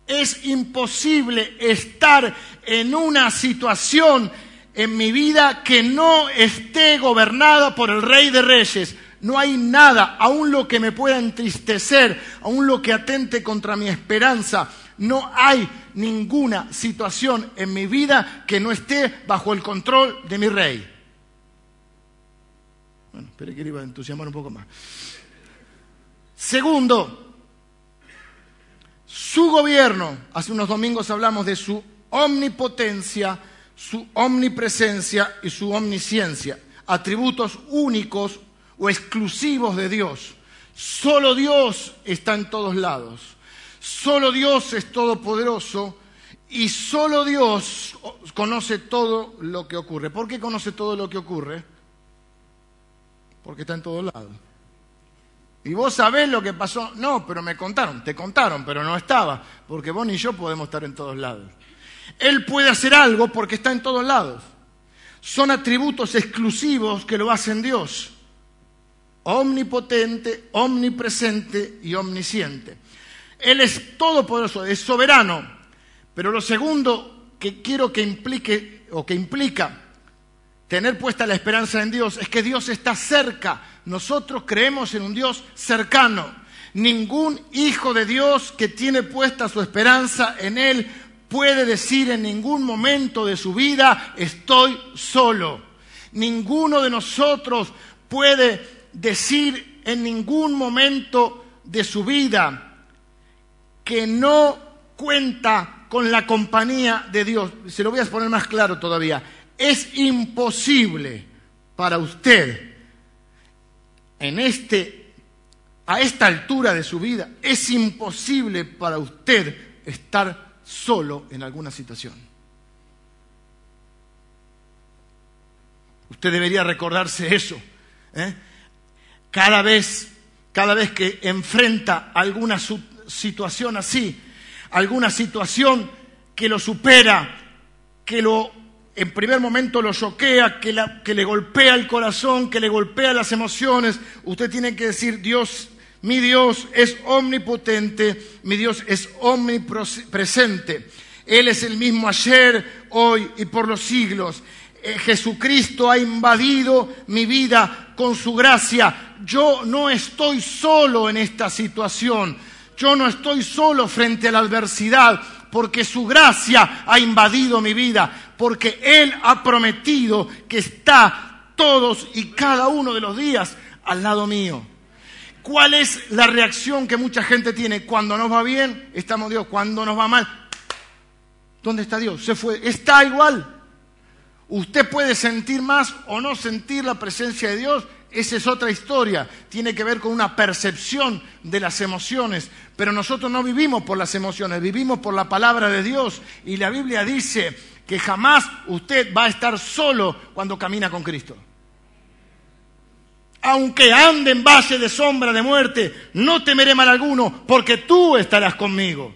Es imposible estar en una situación en mi vida que no esté gobernada por el Rey de Reyes, no hay nada, aun lo que me pueda entristecer, aun lo que atente contra mi esperanza. No hay ninguna situación en mi vida que no esté bajo el control de mi rey. Bueno, esperé que le iba a entusiasmar un poco más. Segundo, su gobierno. Hace unos domingos hablamos de su omnipotencia, su omnipresencia y su omnisciencia. Atributos únicos o exclusivos de Dios. Solo Dios está en todos lados. Solo Dios es todopoderoso y solo Dios conoce todo lo que ocurre. ¿Por qué conoce todo lo que ocurre? Porque está en todos lados. Y vos sabés lo que pasó. No, pero me contaron. Te contaron, pero no estaba. Porque vos ni yo podemos estar en todos lados. Él puede hacer algo porque está en todos lados. Son atributos exclusivos que lo hacen Dios omnipotente, omnipresente y omnisciente. Él es todopoderoso, es soberano. Pero lo segundo que quiero que implique o que implica tener puesta la esperanza en Dios es que Dios está cerca. Nosotros creemos en un Dios cercano. Ningún hijo de Dios que tiene puesta su esperanza en Él puede decir en ningún momento de su vida estoy solo. Ninguno de nosotros puede decir en ningún momento de su vida que no cuenta con la compañía de Dios. Se lo voy a poner más claro todavía. Es imposible para usted en este a esta altura de su vida es imposible para usted estar solo en alguna situación. Usted debería recordarse eso. ¿eh? Cada vez, cada vez que enfrenta alguna situación así, alguna situación que lo supera, que lo en primer momento lo choquea, que, que le golpea el corazón, que le golpea las emociones, usted tiene que decir, Dios, mi Dios es omnipotente, mi Dios es omnipresente. Él es el mismo ayer, hoy y por los siglos. Eh, Jesucristo ha invadido mi vida con su gracia. Yo no estoy solo en esta situación. Yo no estoy solo frente a la adversidad porque su gracia ha invadido mi vida, porque Él ha prometido que está todos y cada uno de los días al lado mío. ¿Cuál es la reacción que mucha gente tiene? Cuando nos va bien, estamos Dios. Cuando nos va mal, ¿dónde está Dios? Se fue. Está igual. Usted puede sentir más o no sentir la presencia de Dios, esa es otra historia, tiene que ver con una percepción de las emociones, pero nosotros no vivimos por las emociones, vivimos por la palabra de Dios y la Biblia dice que jamás usted va a estar solo cuando camina con Cristo. Aunque ande en valle de sombra de muerte, no temeré mal alguno, porque tú estarás conmigo.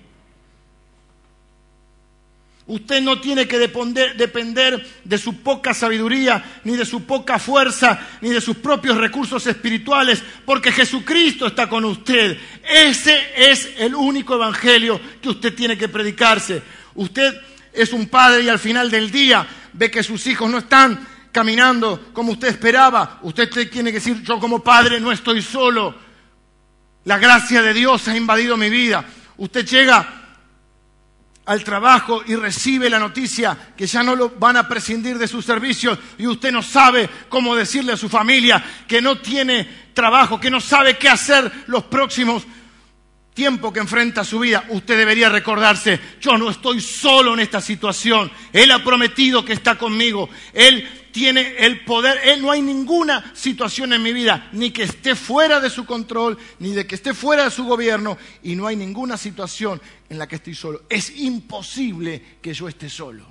Usted no tiene que depender, de su poca sabiduría, ni de su poca fuerza, ni de sus propios recursos espirituales, porque Jesucristo está con usted. Ese es el único evangelio que usted tiene que predicarse. Usted es un padre y al final del día ve que sus hijos no están caminando como usted esperaba. Usted tiene que decir, yo como padre no estoy solo. La gracia de Dios ha invadido mi vida. Usted llega al trabajo y recibe la noticia que ya no lo van a prescindir de sus servicios y usted no sabe cómo decirle a su familia que no tiene trabajo, que no sabe qué hacer los próximos tiempos que enfrenta su vida, usted debería recordarse, yo no estoy solo en esta situación, Él ha prometido que está conmigo, Él tiene el poder, Él no hay ninguna situación en mi vida, ni que esté fuera de su control, ni de que esté fuera de su gobierno, y no hay ninguna situación en la que estoy solo. Es imposible que yo esté solo.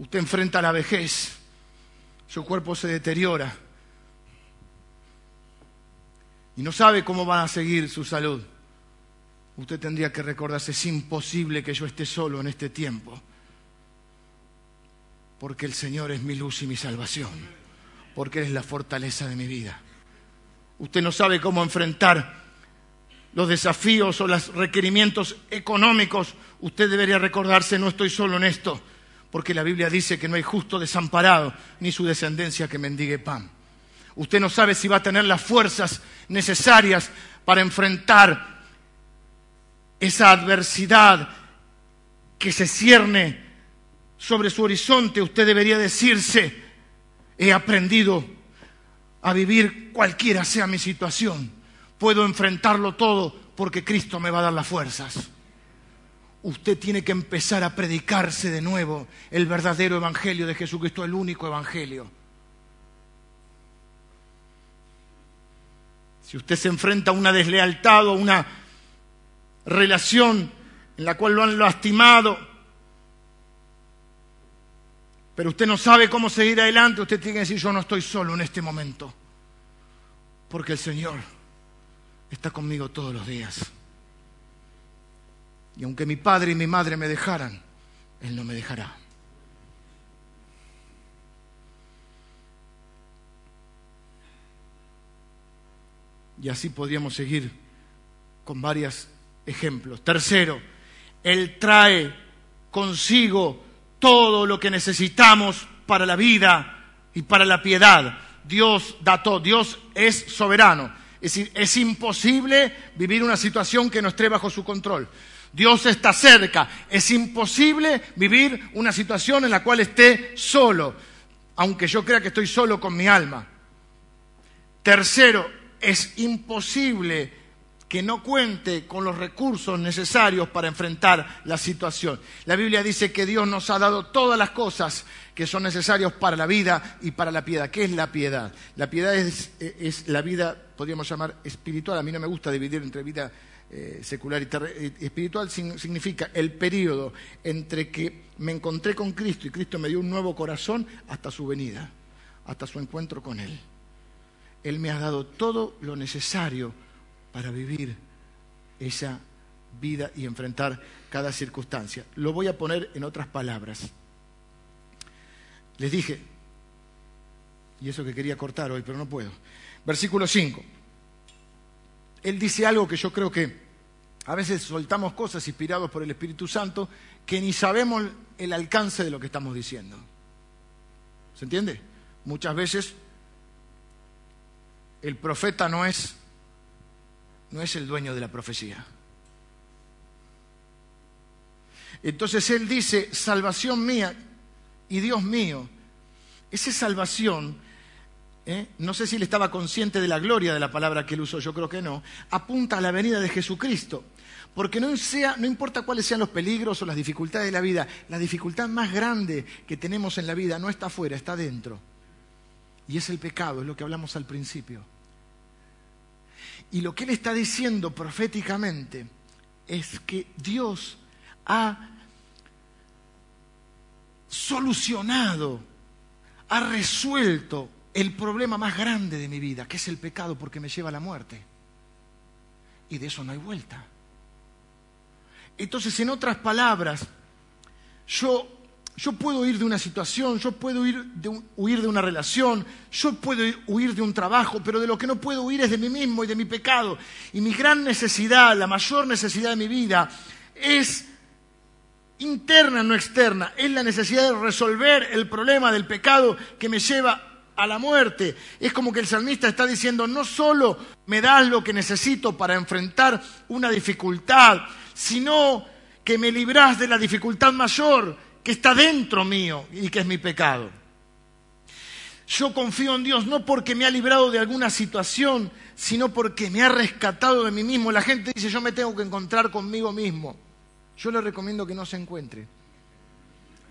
Usted enfrenta la vejez, su cuerpo se deteriora y no sabe cómo va a seguir su salud. Usted tendría que recordarse, es imposible que yo esté solo en este tiempo porque el Señor es mi luz y mi salvación, porque Él es la fortaleza de mi vida. Usted no sabe cómo enfrentar los desafíos o los requerimientos económicos. Usted debería recordarse, no estoy solo en esto, porque la Biblia dice que no hay justo desamparado, ni su descendencia que mendigue pan. Usted no sabe si va a tener las fuerzas necesarias para enfrentar esa adversidad que se cierne sobre su horizonte, usted debería decirse, he aprendido a vivir cualquiera sea mi situación. Puedo enfrentarlo todo porque Cristo me va a dar las fuerzas. Usted tiene que empezar a predicarse de nuevo el verdadero evangelio de Jesucristo, el único evangelio. Si usted se enfrenta a una deslealtad o una relación en la cual lo han lastimado, pero usted no sabe cómo seguir adelante, usted tiene que decir, yo no estoy solo en este momento, porque el Señor está conmigo todos los días. Y aunque mi padre y mi madre me dejaran, Él no me dejará. Y así podríamos seguir con varios ejemplos. Tercero, Él trae consigo todo lo que necesitamos para la vida y para la piedad. Dios da todo, Dios es soberano. Es decir, es imposible vivir una situación que no esté bajo su control. Dios está cerca. Es imposible vivir una situación en la cual esté solo, aunque yo crea que estoy solo con mi alma. Tercero, es imposible que no cuente con los recursos necesarios para enfrentar la situación. La Biblia dice que Dios nos ha dado todas las cosas que son necesarias para la vida y para la piedad. ¿Qué es la piedad? La piedad es, es la vida, podríamos llamar espiritual. A mí no me gusta dividir entre vida eh, secular y espiritual significa el periodo entre que me encontré con Cristo y Cristo me dio un nuevo corazón hasta su venida, hasta su encuentro con Él. Él me ha dado todo lo necesario para vivir esa vida y enfrentar cada circunstancia. Lo voy a poner en otras palabras. Les dije, y eso que quería cortar hoy, pero no puedo. Versículo 5. Él dice algo que yo creo que a veces soltamos cosas inspirados por el Espíritu Santo que ni sabemos el alcance de lo que estamos diciendo. ¿Se entiende? Muchas veces el profeta no es, no es el dueño de la profecía. Entonces él dice, salvación mía y Dios mío. Esa salvación ¿eh? no sé si él estaba consciente de la gloria de la palabra que él usó, yo creo que no, apunta a la venida de Jesucristo. Porque no, sea, no importa cuáles sean los peligros o las dificultades de la vida, la dificultad más grande que tenemos en la vida no está afuera, está dentro. Y es el pecado, es lo que hablamos al principio. Y lo que él está diciendo proféticamente es que Dios ha solucionado, ha resuelto el problema más grande de mi vida, que es el pecado porque me lleva a la muerte. Y de eso no hay vuelta. Entonces, en otras palabras, yo, yo puedo huir de una situación, yo puedo huir de, huir de una relación, yo puedo huir de un trabajo, pero de lo que no puedo huir es de mí mismo y de mi pecado. Y mi gran necesidad, la mayor necesidad de mi vida, es interna, no externa. Es la necesidad de resolver el problema del pecado que me lleva a la muerte. Es como que el salmista está diciendo, no solo me das lo que necesito para enfrentar una dificultad, sino que me librás de la dificultad mayor que está dentro mío y que es mi pecado. Yo confío en Dios no porque me ha librado de alguna situación, sino porque me ha rescatado de mí mismo. La gente dice, yo me tengo que encontrar conmigo mismo. Yo le recomiendo que no se encuentre.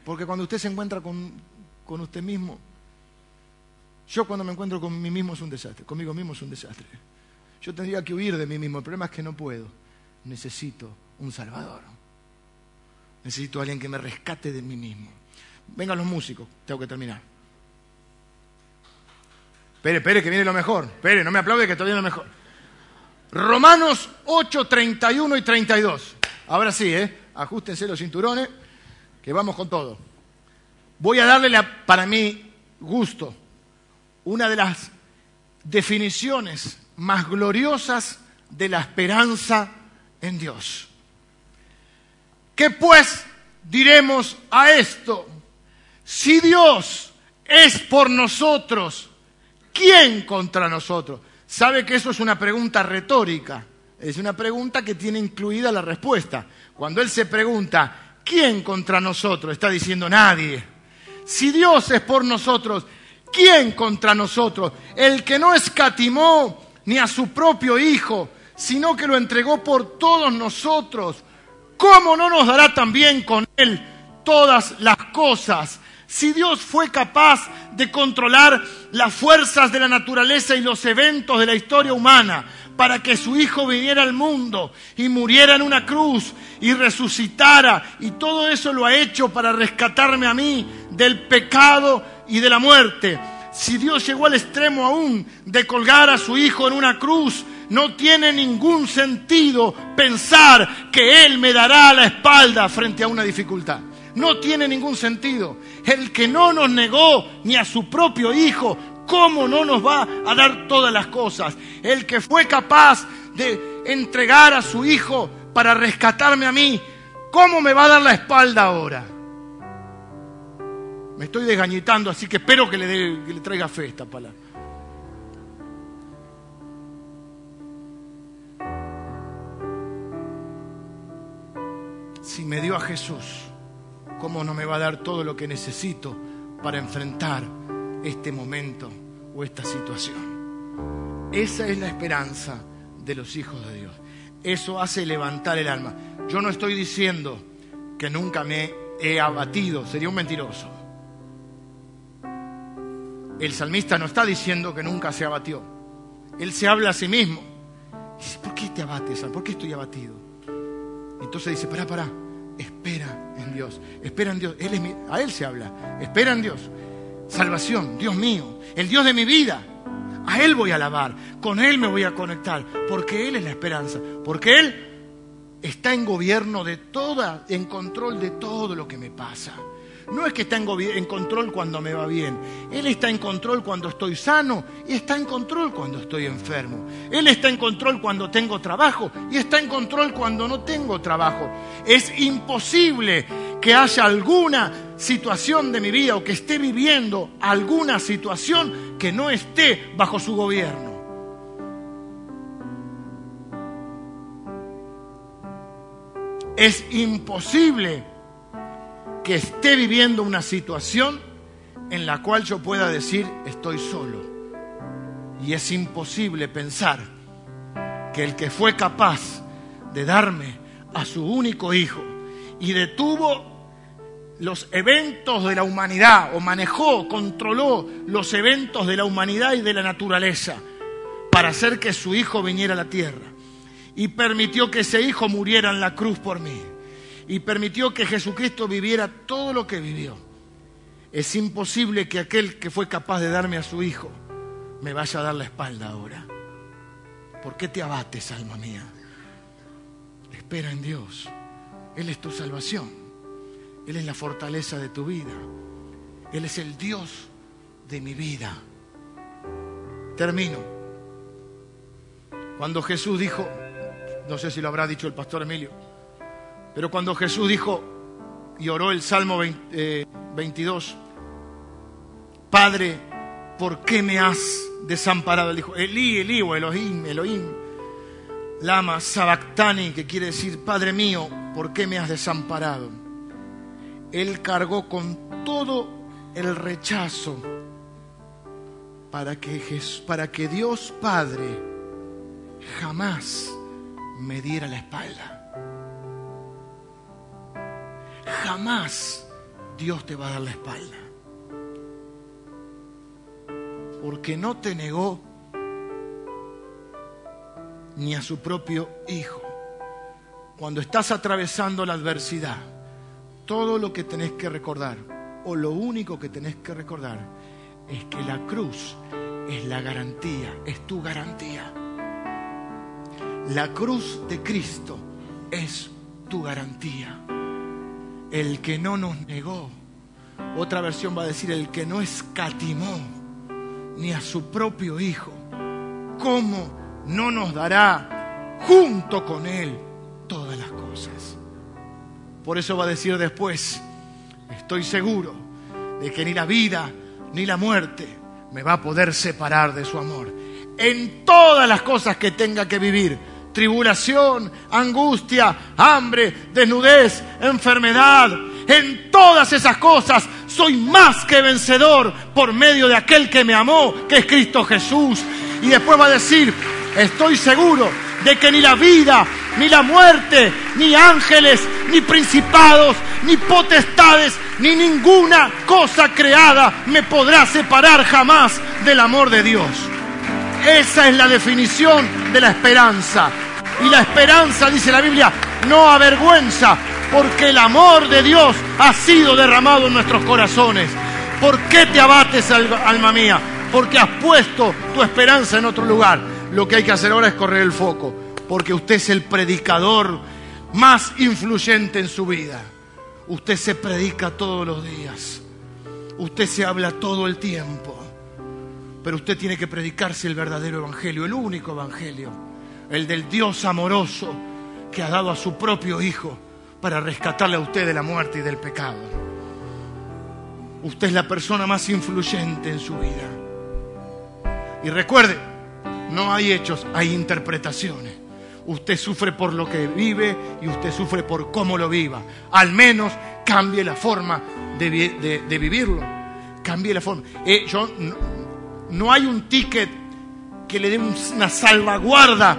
Porque cuando usted se encuentra con, con usted mismo, yo cuando me encuentro con mí mismo es un desastre, conmigo mismo es un desastre. Yo tendría que huir de mí mismo, el problema es que no puedo. Necesito un Salvador. Necesito a alguien que me rescate de mí mismo. Vengan los músicos, tengo que terminar. Espere, espere, que viene lo mejor. Espere, no me aplaude que todavía viene lo mejor. Romanos 8, 31 y 32. Ahora sí, ¿eh? Ajustense los cinturones, que vamos con todo. Voy a darle para mí gusto una de las definiciones más gloriosas de la esperanza en Dios. ¿Qué pues diremos a esto? Si Dios es por nosotros, ¿quién contra nosotros? Sabe que eso es una pregunta retórica, es una pregunta que tiene incluida la respuesta. Cuando Él se pregunta, ¿quién contra nosotros? Está diciendo nadie. Si Dios es por nosotros, ¿quién contra nosotros? El que no escatimó ni a su propio Hijo, sino que lo entregó por todos nosotros. ¿Cómo no nos dará también con Él todas las cosas? Si Dios fue capaz de controlar las fuerzas de la naturaleza y los eventos de la historia humana para que su Hijo viniera al mundo y muriera en una cruz y resucitara, y todo eso lo ha hecho para rescatarme a mí del pecado y de la muerte. Si Dios llegó al extremo aún de colgar a su Hijo en una cruz, no tiene ningún sentido pensar que Él me dará la espalda frente a una dificultad. No tiene ningún sentido. El que no nos negó ni a su propio Hijo, ¿cómo no nos va a dar todas las cosas? El que fue capaz de entregar a su Hijo para rescatarme a mí, ¿cómo me va a dar la espalda ahora? Me estoy desgañitando, así que espero que le, que le traiga fe esta palabra. Si me dio a Jesús, ¿cómo no me va a dar todo lo que necesito para enfrentar este momento o esta situación? Esa es la esperanza de los hijos de Dios. Eso hace levantar el alma. Yo no estoy diciendo que nunca me he abatido, sería un mentiroso. El salmista no está diciendo que nunca se abatió. Él se habla a sí mismo. ¿por qué te abates? ¿Por qué estoy abatido? Entonces dice, pará, pará, espera en Dios, espera en Dios. Él es a Él se habla, espera en Dios. Salvación, Dios mío, el Dios de mi vida. A Él voy a alabar, con Él me voy a conectar, porque Él es la esperanza, porque Él está en gobierno de toda, en control de todo lo que me pasa. No es que está en, control cuando me va bien. Él está en control cuando estoy sano y está en control cuando estoy enfermo. Él está en control cuando tengo trabajo y está en control cuando no tengo trabajo. Es imposible que haya alguna situación de mi vida o que esté viviendo alguna situación que no esté bajo su gobierno. Es imposible que esté viviendo una situación en la cual yo pueda decir estoy solo. Y es imposible pensar que el que fue capaz de darme a su único hijo y detuvo los eventos de la humanidad, o manejó, controló los eventos de la humanidad y de la naturaleza, para hacer que su hijo viniera a la tierra, y permitió que ese hijo muriera en la cruz por mí y permitió que Jesucristo viviera todo lo que vivió. Es imposible que aquel que fue capaz de darme a su Hijo me vaya a dar la espalda ahora. ¿Por qué te abates, alma mía? Espera en Dios. Él es tu salvación. Él es la fortaleza de tu vida. Él es el Dios de mi vida. Termino. Cuando Jesús dijo, no sé si lo habrá dicho el pastor Emilio, pero cuando Jesús dijo y oró el Salmo 22, eh, Padre, ¿por qué me has desamparado? Él dijo, Elí, Elí Elohim, Elohim, Lama Sabactani, que quiere decir, Padre mío, ¿por qué me has desamparado? Él cargó con todo el rechazo para que, para que Dios Padre jamás me diera la espalda jamás Dios te va a dar la espalda. Porque no te negó ni a su propio hijo. Cuando estás atravesando la adversidad, todo lo que tenés que recordar, o lo único que tenés que recordar, es que la cruz es la garantía, es tu garantía. La cruz de Cristo es tu garantía el que no nos negó. Otra versión va a decir el que no escatimó ni a su propio Hijo. ¿Cómo no nos dará junto con Él todas las cosas? Por eso va a decir después, estoy seguro de que ni la vida ni la muerte me va a poder separar de su amor. En todas las cosas que tenga que vivir, tribulación, angustia, hambre, desnudez, enfermedad. En todas esas cosas soy más que vencedor por medio de aquel que me amó, que es Cristo Jesús. Y después va a decir, estoy seguro de que ni la vida, ni la muerte, ni ángeles, ni principados, ni potestades, ni ninguna cosa creada me podrá separar jamás del amor de Dios. Esa es la definición de la esperanza. Y la esperanza, dice la Biblia, no avergüenza, porque el amor de Dios ha sido derramado en nuestros corazones. ¿Por qué te abates, alma mía? Porque has puesto tu esperanza en otro lugar. Lo que hay que hacer ahora es correr el foco, porque usted es el predicador más influyente en su vida. Usted se predica todos los días. Usted se habla todo el tiempo. Pero usted tiene que predicarse el verdadero evangelio, el único evangelio, el del Dios amoroso que ha dado a su propio Hijo para rescatarle a usted de la muerte y del pecado. Usted es la persona más influyente en su vida. Y recuerde, no hay hechos, hay interpretaciones. Usted sufre por lo que vive y usted sufre por cómo lo viva. Al menos cambie la forma de, vivirlo. Cambie la forma. Eh, yo, hay un ticket que le dé una salvaguarda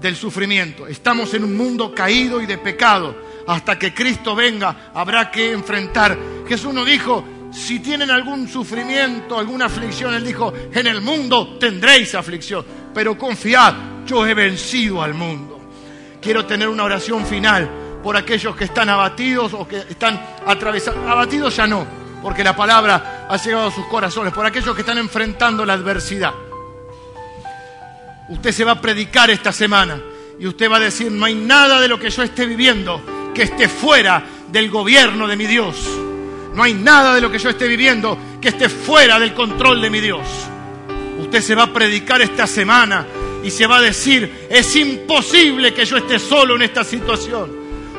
del sufrimiento. Estamos en un mundo caído y de pecado. Hasta que Cristo venga habrá que enfrentar. Jesús nos dijo, si tienen algún sufrimiento, alguna aflicción, Él dijo, en el mundo tendréis aflicción, pero confiad, yo he vencido al mundo. Quiero tener una oración final por aquellos que están abatidos o que están atravesados. Abatidos ya no, porque la palabra ha llegado a sus corazones, por aquellos que están enfrentando la adversidad. Usted se va a predicar esta semana y usted va a decir, no hay nada de lo que yo esté viviendo que esté fuera del gobierno de mi Dios. No hay nada de lo que yo esté viviendo que esté fuera del control de mi Dios. Usted se va a predicar esta semana y se va a decir, es imposible que yo esté solo en esta situación,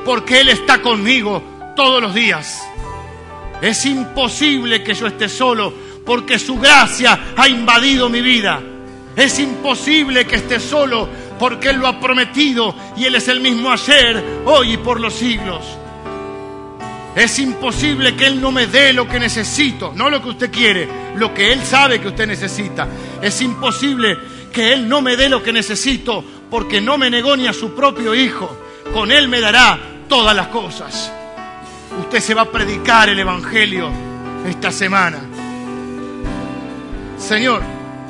porque Él está conmigo todos los días. Es imposible que yo esté solo porque su gracia ha invadido mi vida. Es imposible que esté solo porque Él lo ha prometido y Él es el mismo ayer, hoy y por los siglos. Es imposible que Él no me dé lo que necesito, no lo que usted quiere, lo que Él sabe que usted necesita. Es imposible que Él no me dé lo que necesito porque no me negó ni a su propio Hijo. Con Él me dará todas las cosas. Usted se va a predicar el Evangelio esta semana. Señor,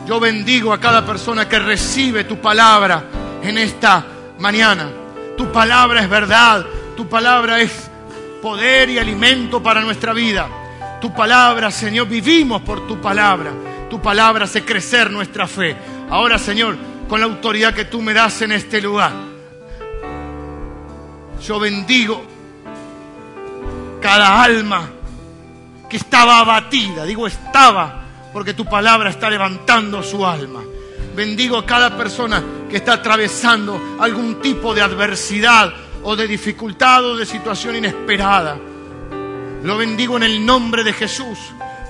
yo bendigo a cada persona que recibe tu palabra en esta mañana. Tu palabra es verdad, tu palabra es poder y alimento para nuestra vida. Tu palabra, Señor, vivimos por tu palabra. Tu palabra hace crecer nuestra fe. Ahora, Señor, con la autoridad que tú me das en este lugar, yo bendigo cada alma que estaba abatida, digo estaba, porque tu palabra está levantando su alma. Bendigo a cada persona que está atravesando algún tipo de adversidad o de dificultad o de situación inesperada. Lo bendigo en el nombre de Jesús.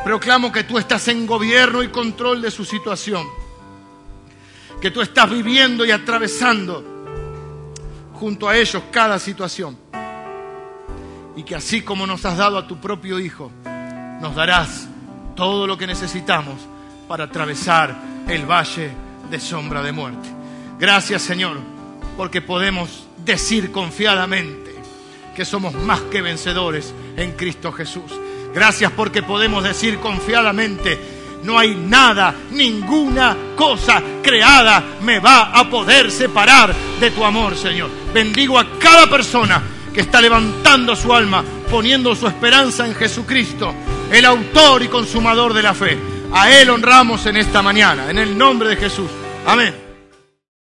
Proclamo que tú estás en gobierno y control de su situación. Que tú estás viviendo y atravesando junto a ellos cada situación y que así como nos has dado a tu propio Hijo, nos darás todo lo que necesitamos para atravesar el valle de sombra de muerte. Gracias Señor, porque podemos decir confiadamente que somos más que vencedores en Cristo Jesús. Gracias porque podemos decir confiadamente, no hay nada, ninguna cosa creada me va a poder separar de tu amor, Señor. Bendigo a cada persona que está levantando su alma, poniendo su esperanza en Jesucristo, el autor y consumador de la fe. A Él honramos en esta mañana, en el nombre de Jesús. Amén.